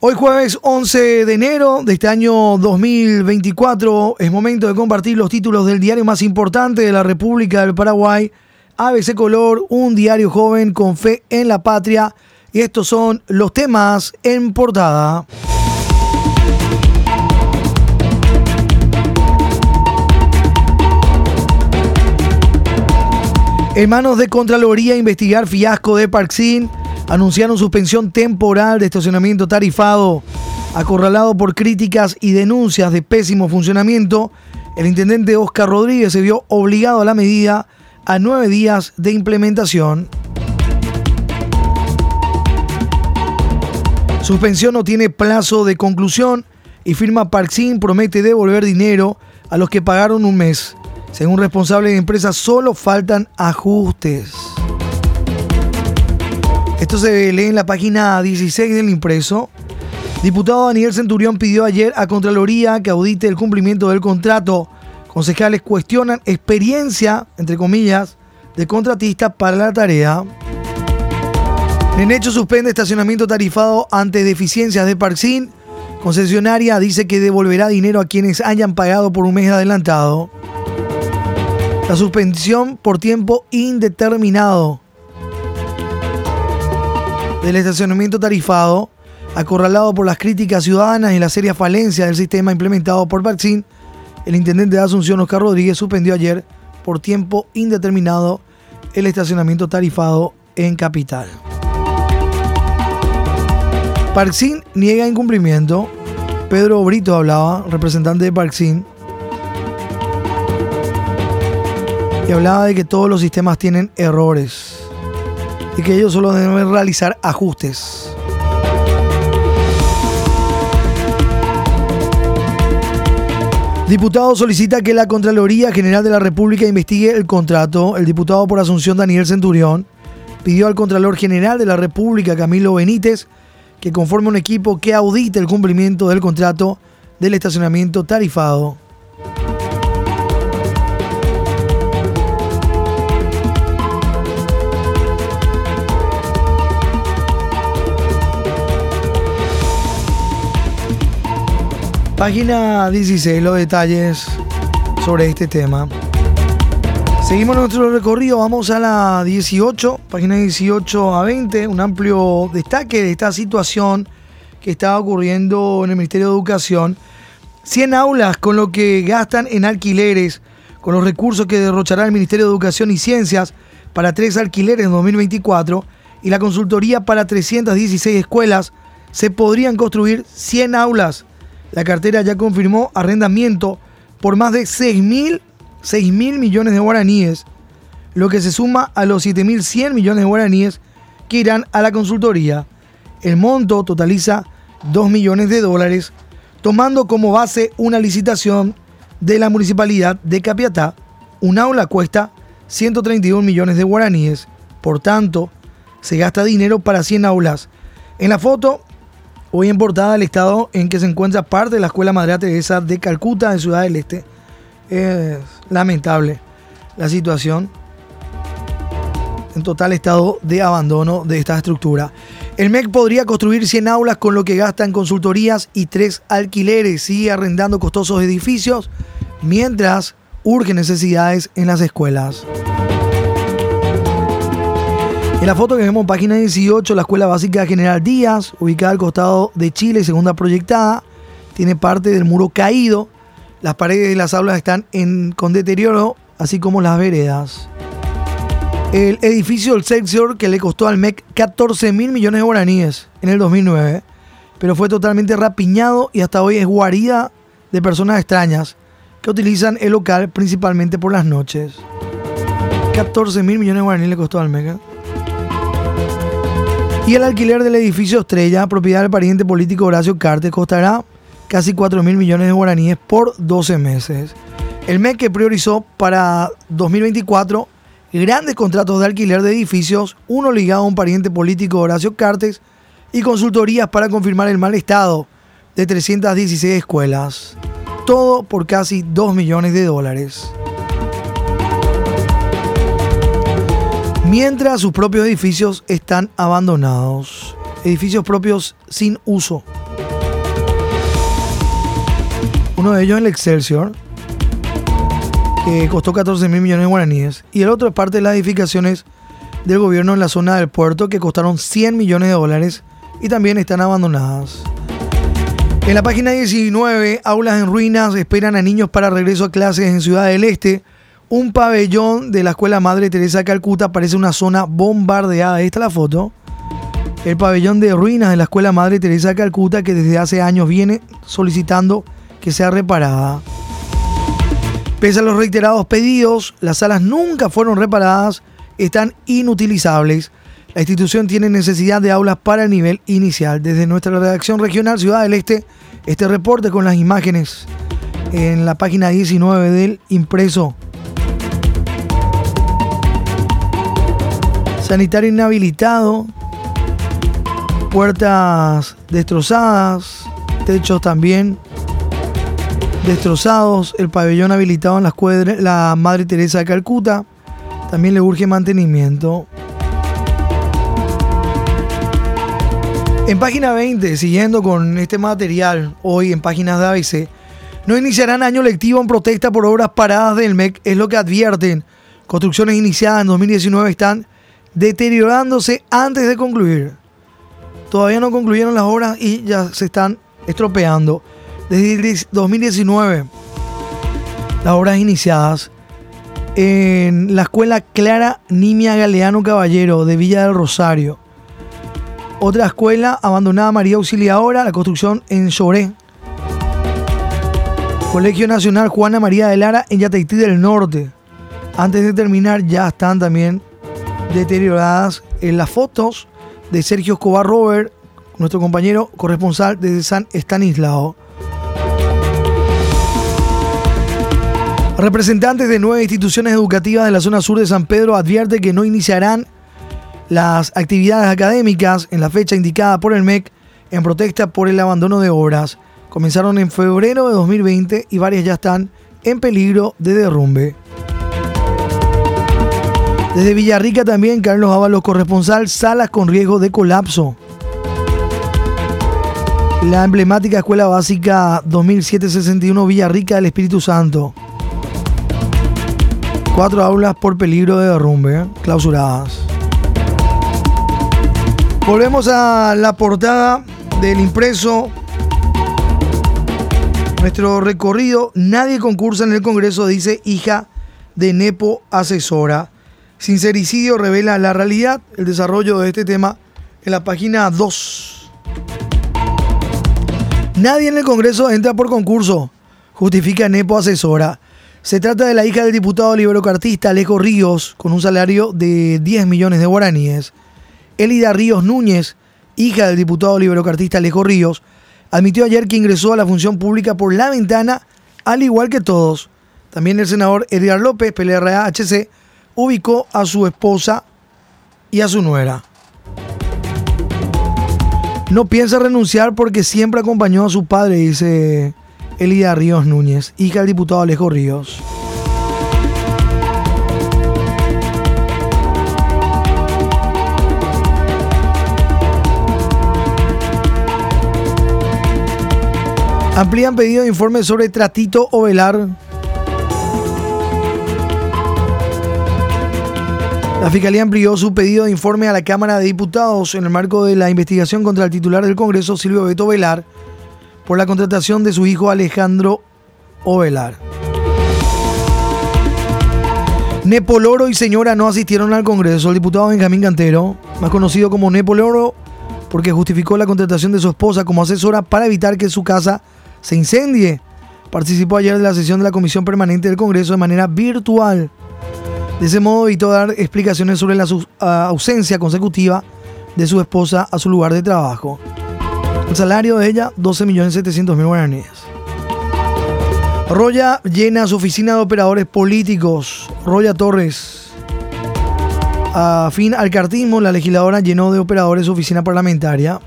Hoy jueves 11 de enero de este año 2024 es momento de compartir los títulos del diario más importante de la República del Paraguay, ABC Color, un diario joven con fe en la patria. Y estos son los temas en portada. En manos de Contraloría investigar fiasco de Parksin anunciaron suspensión temporal de estacionamiento tarifado. Acorralado por críticas y denuncias de pésimo funcionamiento, el intendente Oscar Rodríguez se vio obligado a la medida a nueve días de implementación. Suspensión no tiene plazo de conclusión y firma Parksin promete devolver dinero a los que pagaron un mes. Según responsable de empresa, solo faltan ajustes. Esto se lee en la página 16 del impreso. Diputado Daniel Centurión pidió ayer a Contraloría que audite el cumplimiento del contrato. Concejales cuestionan experiencia, entre comillas, de contratista para la tarea. En hecho suspende estacionamiento tarifado ante deficiencias de Parksin. Concesionaria dice que devolverá dinero a quienes hayan pagado por un mes adelantado. La suspensión por tiempo indeterminado del estacionamiento tarifado, acorralado por las críticas ciudadanas y la seria falencia del sistema implementado por Parksin, el intendente de Asunción, Oscar Rodríguez, suspendió ayer por tiempo indeterminado el estacionamiento tarifado en Capital. Parksin niega incumplimiento. Pedro Brito hablaba, representante de Parksin, y hablaba de que todos los sistemas tienen errores y que ellos solo deben realizar ajustes. Diputado solicita que la Contraloría General de la República investigue el contrato. El diputado por Asunción Daniel Centurión pidió al Contralor General de la República Camilo Benítez que conforme un equipo que audite el cumplimiento del contrato del estacionamiento tarifado. Página 16, los detalles sobre este tema. Seguimos nuestro recorrido, vamos a la 18, página 18 a 20, un amplio destaque de esta situación que está ocurriendo en el Ministerio de Educación. 100 aulas con lo que gastan en alquileres, con los recursos que derrochará el Ministerio de Educación y Ciencias para tres alquileres en 2024 y la consultoría para 316 escuelas, se podrían construir 100 aulas la cartera ya confirmó arrendamiento por más de 6 mil, millones de guaraníes, lo que se suma a los 7.100 millones de guaraníes que irán a la consultoría. El monto totaliza 2 millones de dólares, tomando como base una licitación de la municipalidad de Capiatá. Un aula cuesta 131 millones de guaraníes, por tanto, se gasta dinero para 100 aulas. En la foto Hoy en portada estado en que se encuentra parte de la Escuela Madre Teresa de Calcuta, en Ciudad del Este. Es lamentable la situación. En total estado de abandono de esta estructura. El MEC podría construir 100 aulas con lo que gasta en consultorías y tres alquileres. Sigue arrendando costosos edificios mientras urge necesidades en las escuelas. En la foto que vemos página 18, la Escuela Básica General Díaz, ubicada al costado de Chile, segunda proyectada, tiene parte del muro caído. Las paredes de las aulas están con deterioro, así como las veredas. El edificio del Sexor que le costó al MEC 14 mil millones de guaraníes en el 2009, pero fue totalmente rapiñado y hasta hoy es guarida de personas extrañas que utilizan el local principalmente por las noches. 14 mil millones de guaraníes le costó al MEC. Y el alquiler del edificio Estrella, propiedad del pariente político Horacio Cartes, costará casi 4 mil millones de guaraníes por 12 meses. El MEC que priorizó para 2024 grandes contratos de alquiler de edificios, uno ligado a un pariente político Horacio Cartes y consultorías para confirmar el mal estado de 316 escuelas. Todo por casi 2 millones de dólares. mientras sus propios edificios están abandonados, edificios propios sin uso. Uno de ellos es el Excelsior, que costó 14 mil millones de guaraníes, y el otro es parte de las edificaciones del gobierno en la zona del puerto que costaron 100 millones de dólares y también están abandonadas. En la página 19, aulas en ruinas esperan a niños para regreso a clases en Ciudad del Este. Un pabellón de la Escuela Madre Teresa Calcuta parece una zona bombardeada. Esta es la foto. El pabellón de ruinas de la Escuela Madre Teresa Calcuta que desde hace años viene solicitando que sea reparada. Pese a los reiterados pedidos, las salas nunca fueron reparadas, están inutilizables. La institución tiene necesidad de aulas para el nivel inicial. Desde nuestra redacción regional Ciudad del Este, este reporte con las imágenes en la página 19 del impreso. Sanitario inhabilitado, puertas destrozadas, techos también destrozados, el pabellón habilitado en la, la Madre Teresa de Calcuta, también le urge mantenimiento. En página 20, siguiendo con este material, hoy en páginas de ABC, no iniciarán año lectivo en protesta por obras paradas del MEC, es lo que advierten. Construcciones iniciadas en 2019 están deteriorándose antes de concluir. Todavía no concluyeron las obras y ya se están estropeando. Desde 2019, las obras iniciadas en la escuela Clara Nimia Galeano Caballero de Villa del Rosario otra escuela abandonada María Auxiliadora, la construcción en Lloré. Colegio Nacional Juana María de Lara en Yateití del Norte. Antes de terminar ya están también deterioradas en las fotos de Sergio Escobar Robert, nuestro compañero corresponsal desde San Estanislao. Representantes de nueve instituciones educativas de la zona sur de San Pedro advierten que no iniciarán las actividades académicas en la fecha indicada por el MEC en protesta por el abandono de obras. Comenzaron en febrero de 2020 y varias ya están en peligro de derrumbe. Desde Villarrica también, Carlos Ábalos, corresponsal, salas con riesgo de colapso. La emblemática Escuela Básica 2761 Villarrica del Espíritu Santo. Cuatro aulas por peligro de derrumbe, clausuradas. Volvemos a la portada del impreso. Nuestro recorrido, nadie concursa en el Congreso, dice hija de Nepo asesora. Sincericidio revela la realidad, el desarrollo de este tema en la página 2. Nadie en el Congreso entra por concurso, justifica Nepo asesora. Se trata de la hija del diputado liberocartista Alejo Ríos, con un salario de 10 millones de guaraníes. Elida Ríos Núñez, hija del diputado liberocartista Alejo Ríos, admitió ayer que ingresó a la función pública por la ventana, al igual que todos. También el senador Edgar López, PLRA-HC, ubicó a su esposa y a su nuera. No piensa renunciar porque siempre acompañó a su padre, dice Elida Ríos Núñez, hija del diputado Alejo Ríos. Amplían pedido de informe sobre Tratito Ovelar. La Fiscalía amplió su pedido de informe a la Cámara de Diputados en el marco de la investigación contra el titular del Congreso, Silvio Beto Velar, por la contratación de su hijo Alejandro Ovelar. Nepoloro y señora no asistieron al Congreso. El diputado Benjamín Cantero, más conocido como Nepoloro, porque justificó la contratación de su esposa como asesora para evitar que su casa se incendie. Participó ayer de la sesión de la Comisión Permanente del Congreso de manera virtual. De ese modo evitó dar explicaciones sobre la ausencia consecutiva de su esposa a su lugar de trabajo. El salario de ella, 12.700.000 guaraníes. Roya llena su oficina de operadores políticos. Roya Torres. A fin al cartismo, la legisladora llenó de operadores su oficina parlamentaria.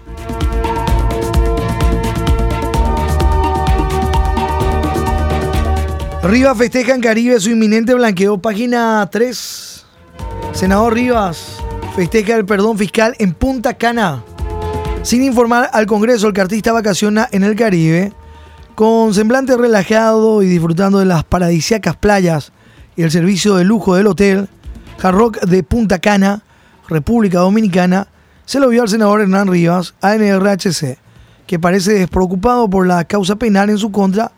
Rivas festeja en Caribe su inminente blanqueo. Página 3. Senador Rivas festeja el perdón fiscal en Punta Cana. Sin informar al Congreso, el cartista vacaciona en el Caribe Con semblante relajado y disfrutando de las paradisíacas playas y el servicio de lujo del hotel, Hard de Punta Cana, República Dominicana, se lo vio al senador Hernán Rivas, ANRHC, que parece despreocupado por la causa penal en su contra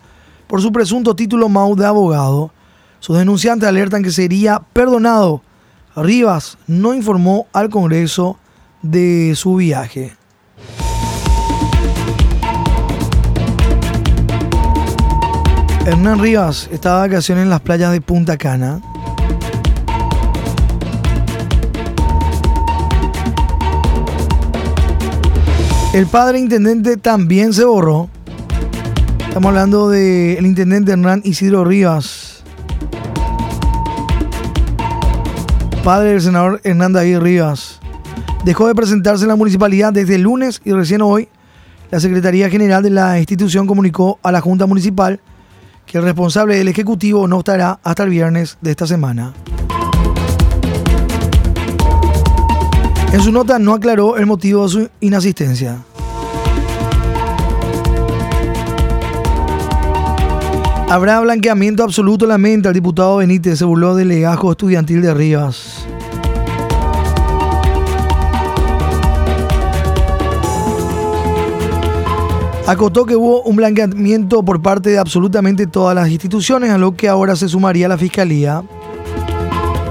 por su presunto título MAU de abogado. Sus denunciantes alertan que sería perdonado. Rivas no informó al Congreso de su viaje. Hernán Rivas está de vacaciones en las playas de Punta Cana. El padre intendente también se borró. Estamos hablando del intendente Hernán Isidro Rivas. Padre del senador Hernán David Rivas. Dejó de presentarse en la municipalidad desde el lunes y recién hoy la Secretaría General de la institución comunicó a la Junta Municipal que el responsable del Ejecutivo no estará hasta el viernes de esta semana. En su nota no aclaró el motivo de su inasistencia. Habrá blanqueamiento absoluto, lamenta el diputado Benítez, se burló del legajo estudiantil de Rivas. Acotó que hubo un blanqueamiento por parte de absolutamente todas las instituciones, a lo que ahora se sumaría la Fiscalía.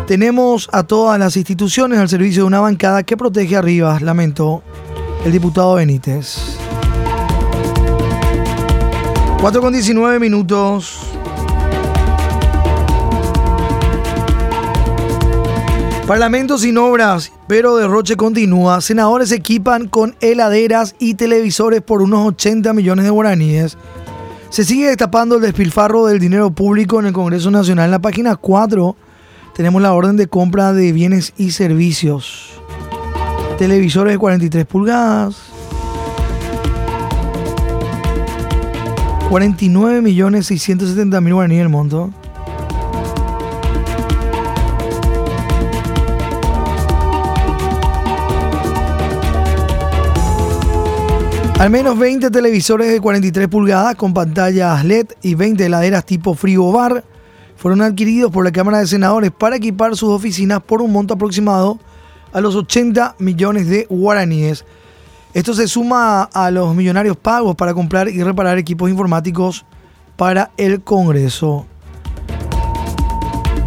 Tenemos a todas las instituciones al servicio de una bancada que protege a Rivas, lamentó el diputado Benítez. 4 con 19 minutos. Parlamento sin obras, pero derroche continúa. Senadores se equipan con heladeras y televisores por unos 80 millones de guaraníes. Se sigue destapando el despilfarro del dinero público en el Congreso Nacional. En la página 4 tenemos la orden de compra de bienes y servicios. Televisores de 43 pulgadas. 49 millones 670 mil guaraníes el monto. Al menos 20 televisores de 43 pulgadas con pantallas LED y 20 heladeras tipo bar fueron adquiridos por la Cámara de Senadores para equipar sus oficinas por un monto aproximado a los 80 millones de guaraníes. Esto se suma a los millonarios pagos para comprar y reparar equipos informáticos para el Congreso.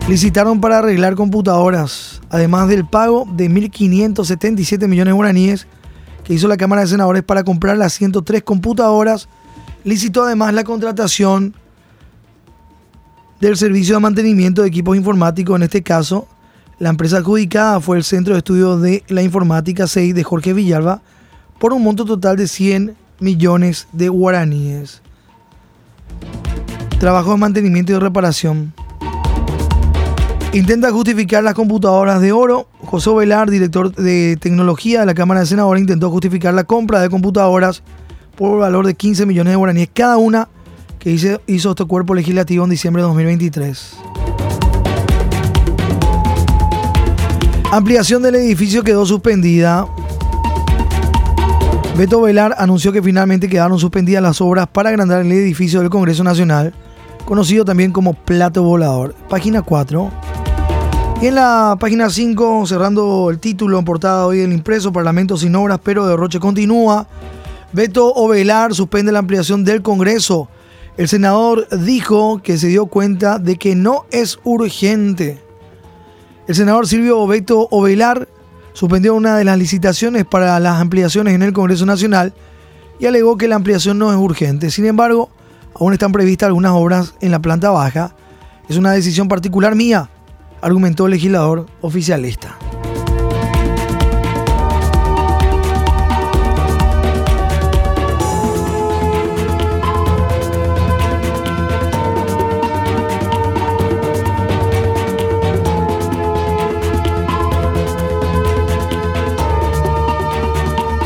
Licitaron para arreglar computadoras, además del pago de 1.577 millones de guaraníes que hizo la Cámara de Senadores para comprar las 103 computadoras. Licitó además la contratación del servicio de mantenimiento de equipos informáticos. En este caso, la empresa adjudicada fue el Centro de Estudios de la Informática 6 de Jorge Villalba por un monto total de 100 millones de guaraníes. Trabajo de mantenimiento y reparación. Intenta justificar las computadoras de oro. José Velar, director de tecnología de la Cámara de Senadores, intentó justificar la compra de computadoras por valor de 15 millones de guaraníes cada una que hizo, hizo este cuerpo legislativo en diciembre de 2023. Ampliación del edificio quedó suspendida. Beto Velar anunció que finalmente quedaron suspendidas las obras para agrandar el edificio del Congreso Nacional, conocido también como Plato Volador. Página 4. Y en la página 5, cerrando el título en portada hoy del impreso, Parlamento sin obras, pero derroche continúa. Beto Ovelar suspende la ampliación del Congreso. El senador dijo que se dio cuenta de que no es urgente. El senador Silvio Beto Ovelar suspendió una de las licitaciones para las ampliaciones en el Congreso Nacional y alegó que la ampliación no es urgente. Sin embargo, aún están previstas algunas obras en la planta baja. Es una decisión particular mía argumentó el legislador oficialista.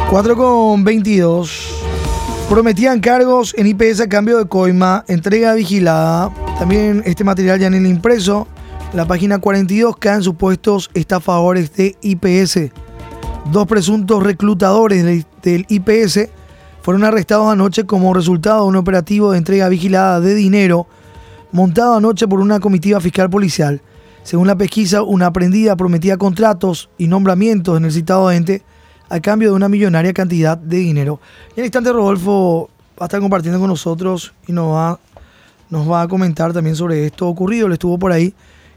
Cuatro con 22. Prometían cargos en IPS a cambio de coima, entrega vigilada. También este material ya en el impreso la página 42 caen supuestos estafadores de IPS. Dos presuntos reclutadores del IPS fueron arrestados anoche como resultado de un operativo de entrega vigilada de dinero montado anoche por una comitiva fiscal policial. Según la pesquisa, una aprendida prometía contratos y nombramientos en el citado ente a cambio de una millonaria cantidad de dinero. Y en el instante Rodolfo va a estar compartiendo con nosotros y nos va, nos va a comentar también sobre esto ocurrido. Él estuvo por ahí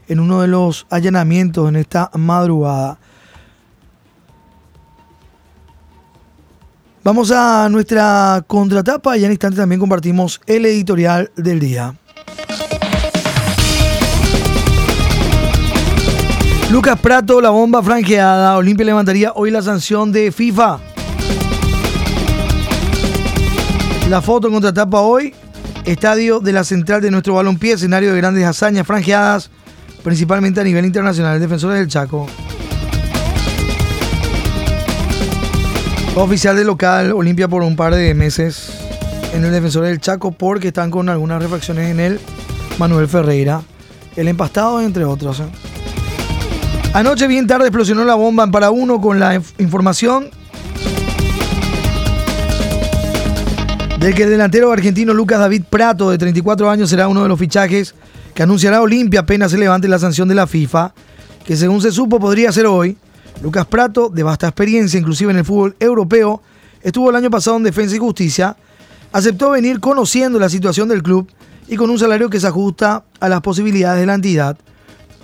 en uno de los allanamientos en esta madrugada. Vamos a nuestra contratapa y en instante también compartimos el editorial del día. Lucas Prato, la bomba franqueada. Olimpia levantaría hoy la sanción de FIFA. La foto en contratapa hoy. Estadio de la central de nuestro balompié, escenario de grandes hazañas franqueadas, principalmente a nivel internacional. Defensores del Chaco. Oficial de local, Olimpia por un par de meses en el defensor del Chaco porque están con algunas refacciones en él. Manuel Ferreira, el empastado entre otros. ¿eh? Anoche bien tarde explosionó la bomba en para uno con la información de que el delantero argentino Lucas David Prato, de 34 años, será uno de los fichajes que anunciará Olimpia apenas se levante la sanción de la FIFA, que según se supo podría ser hoy. Lucas Prato, de vasta experiencia, inclusive en el fútbol europeo, estuvo el año pasado en Defensa y Justicia, aceptó venir conociendo la situación del club y con un salario que se ajusta a las posibilidades de la entidad,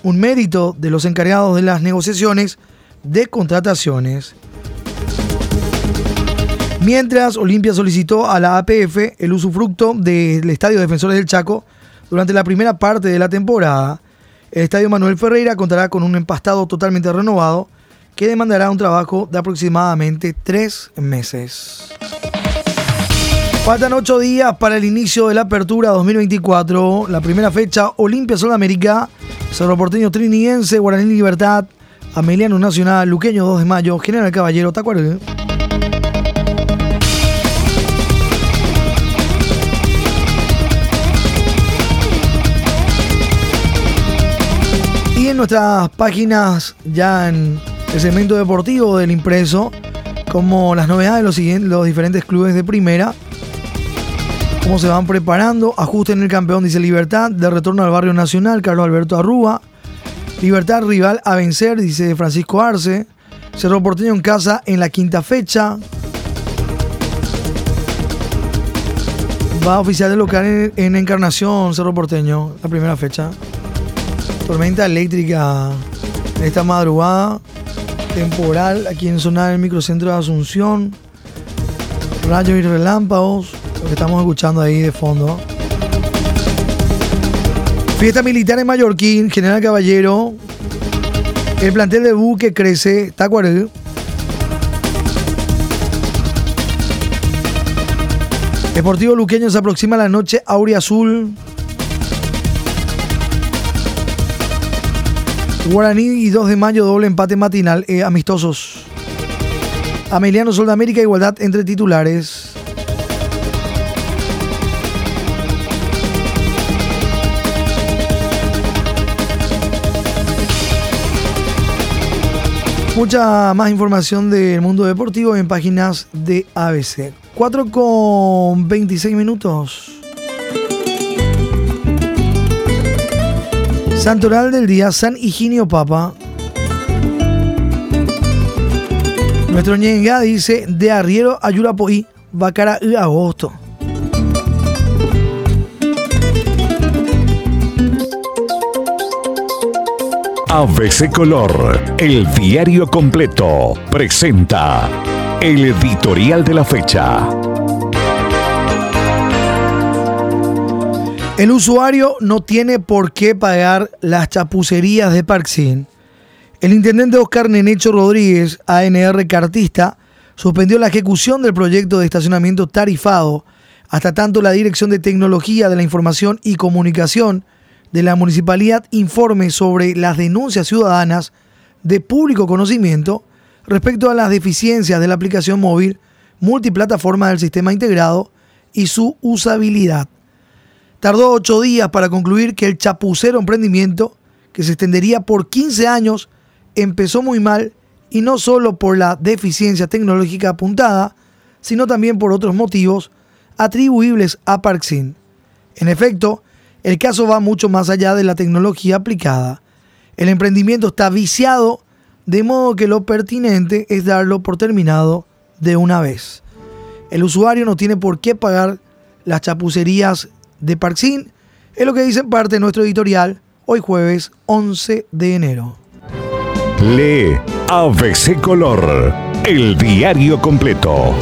un mérito de los encargados de las negociaciones de contrataciones. Mientras Olimpia solicitó a la APF el usufructo del Estadio Defensores del Chaco durante la primera parte de la temporada, el Estadio Manuel Ferreira contará con un empastado totalmente renovado que demandará un trabajo de aproximadamente tres meses. Faltan ocho días para el inicio de la apertura 2024. La primera fecha, Olimpia Sudamérica, Cerro Porteño Triniense, Guaraní Libertad, Ameliano Nacional, Luqueño 2 de Mayo, General Caballero, Tacuarel. Y en nuestras páginas ya en el segmento deportivo del impreso, como las novedades de los, los diferentes clubes de primera, cómo se van preparando, ajuste en el campeón, dice Libertad, de retorno al barrio nacional, Carlos Alberto Arrúa, Libertad rival a vencer, dice Francisco Arce, Cerro Porteño en casa en la quinta fecha, va oficial de local en, en Encarnación, Cerro Porteño, la primera fecha, tormenta eléctrica en esta madrugada, temporal aquí en zona del microcentro de Asunción. Rayos y relámpagos, lo que estamos escuchando ahí de fondo. Fiesta militar en Mallorquín, General Caballero. El plantel de buque crece, Tacuarel. Deportivo Luqueño se aproxima la noche Aurea Azul. Guaraní y 2 de mayo doble empate matinal eh, amistosos. Ameliano Sol de América, igualdad entre titulares. Mucha más información del mundo deportivo en páginas de ABC. 4 con 26 minutos. Santoral del día, San Higinio Papa. Nuestro ñenga dice, de arriero a Yurapoí, Bacara y agosto. ABC Color, el diario completo, presenta el editorial de la fecha. El usuario no tiene por qué pagar las chapucerías de Parksin. El intendente Oscar Nenecho Rodríguez, ANR Cartista, suspendió la ejecución del proyecto de estacionamiento tarifado hasta tanto la Dirección de Tecnología de la Información y Comunicación de la Municipalidad informe sobre las denuncias ciudadanas de público conocimiento respecto a las deficiencias de la aplicación móvil multiplataforma del sistema integrado y su usabilidad. Tardó ocho días para concluir que el chapucero emprendimiento, que se extendería por 15 años, empezó muy mal y no solo por la deficiencia tecnológica apuntada, sino también por otros motivos atribuibles a Parksin. En efecto, el caso va mucho más allá de la tecnología aplicada. El emprendimiento está viciado, de modo que lo pertinente es darlo por terminado de una vez. El usuario no tiene por qué pagar las chapucerías de Parksin, es lo que dice en parte nuestro editorial hoy jueves 11 de enero. Lee ABC Color, el diario completo.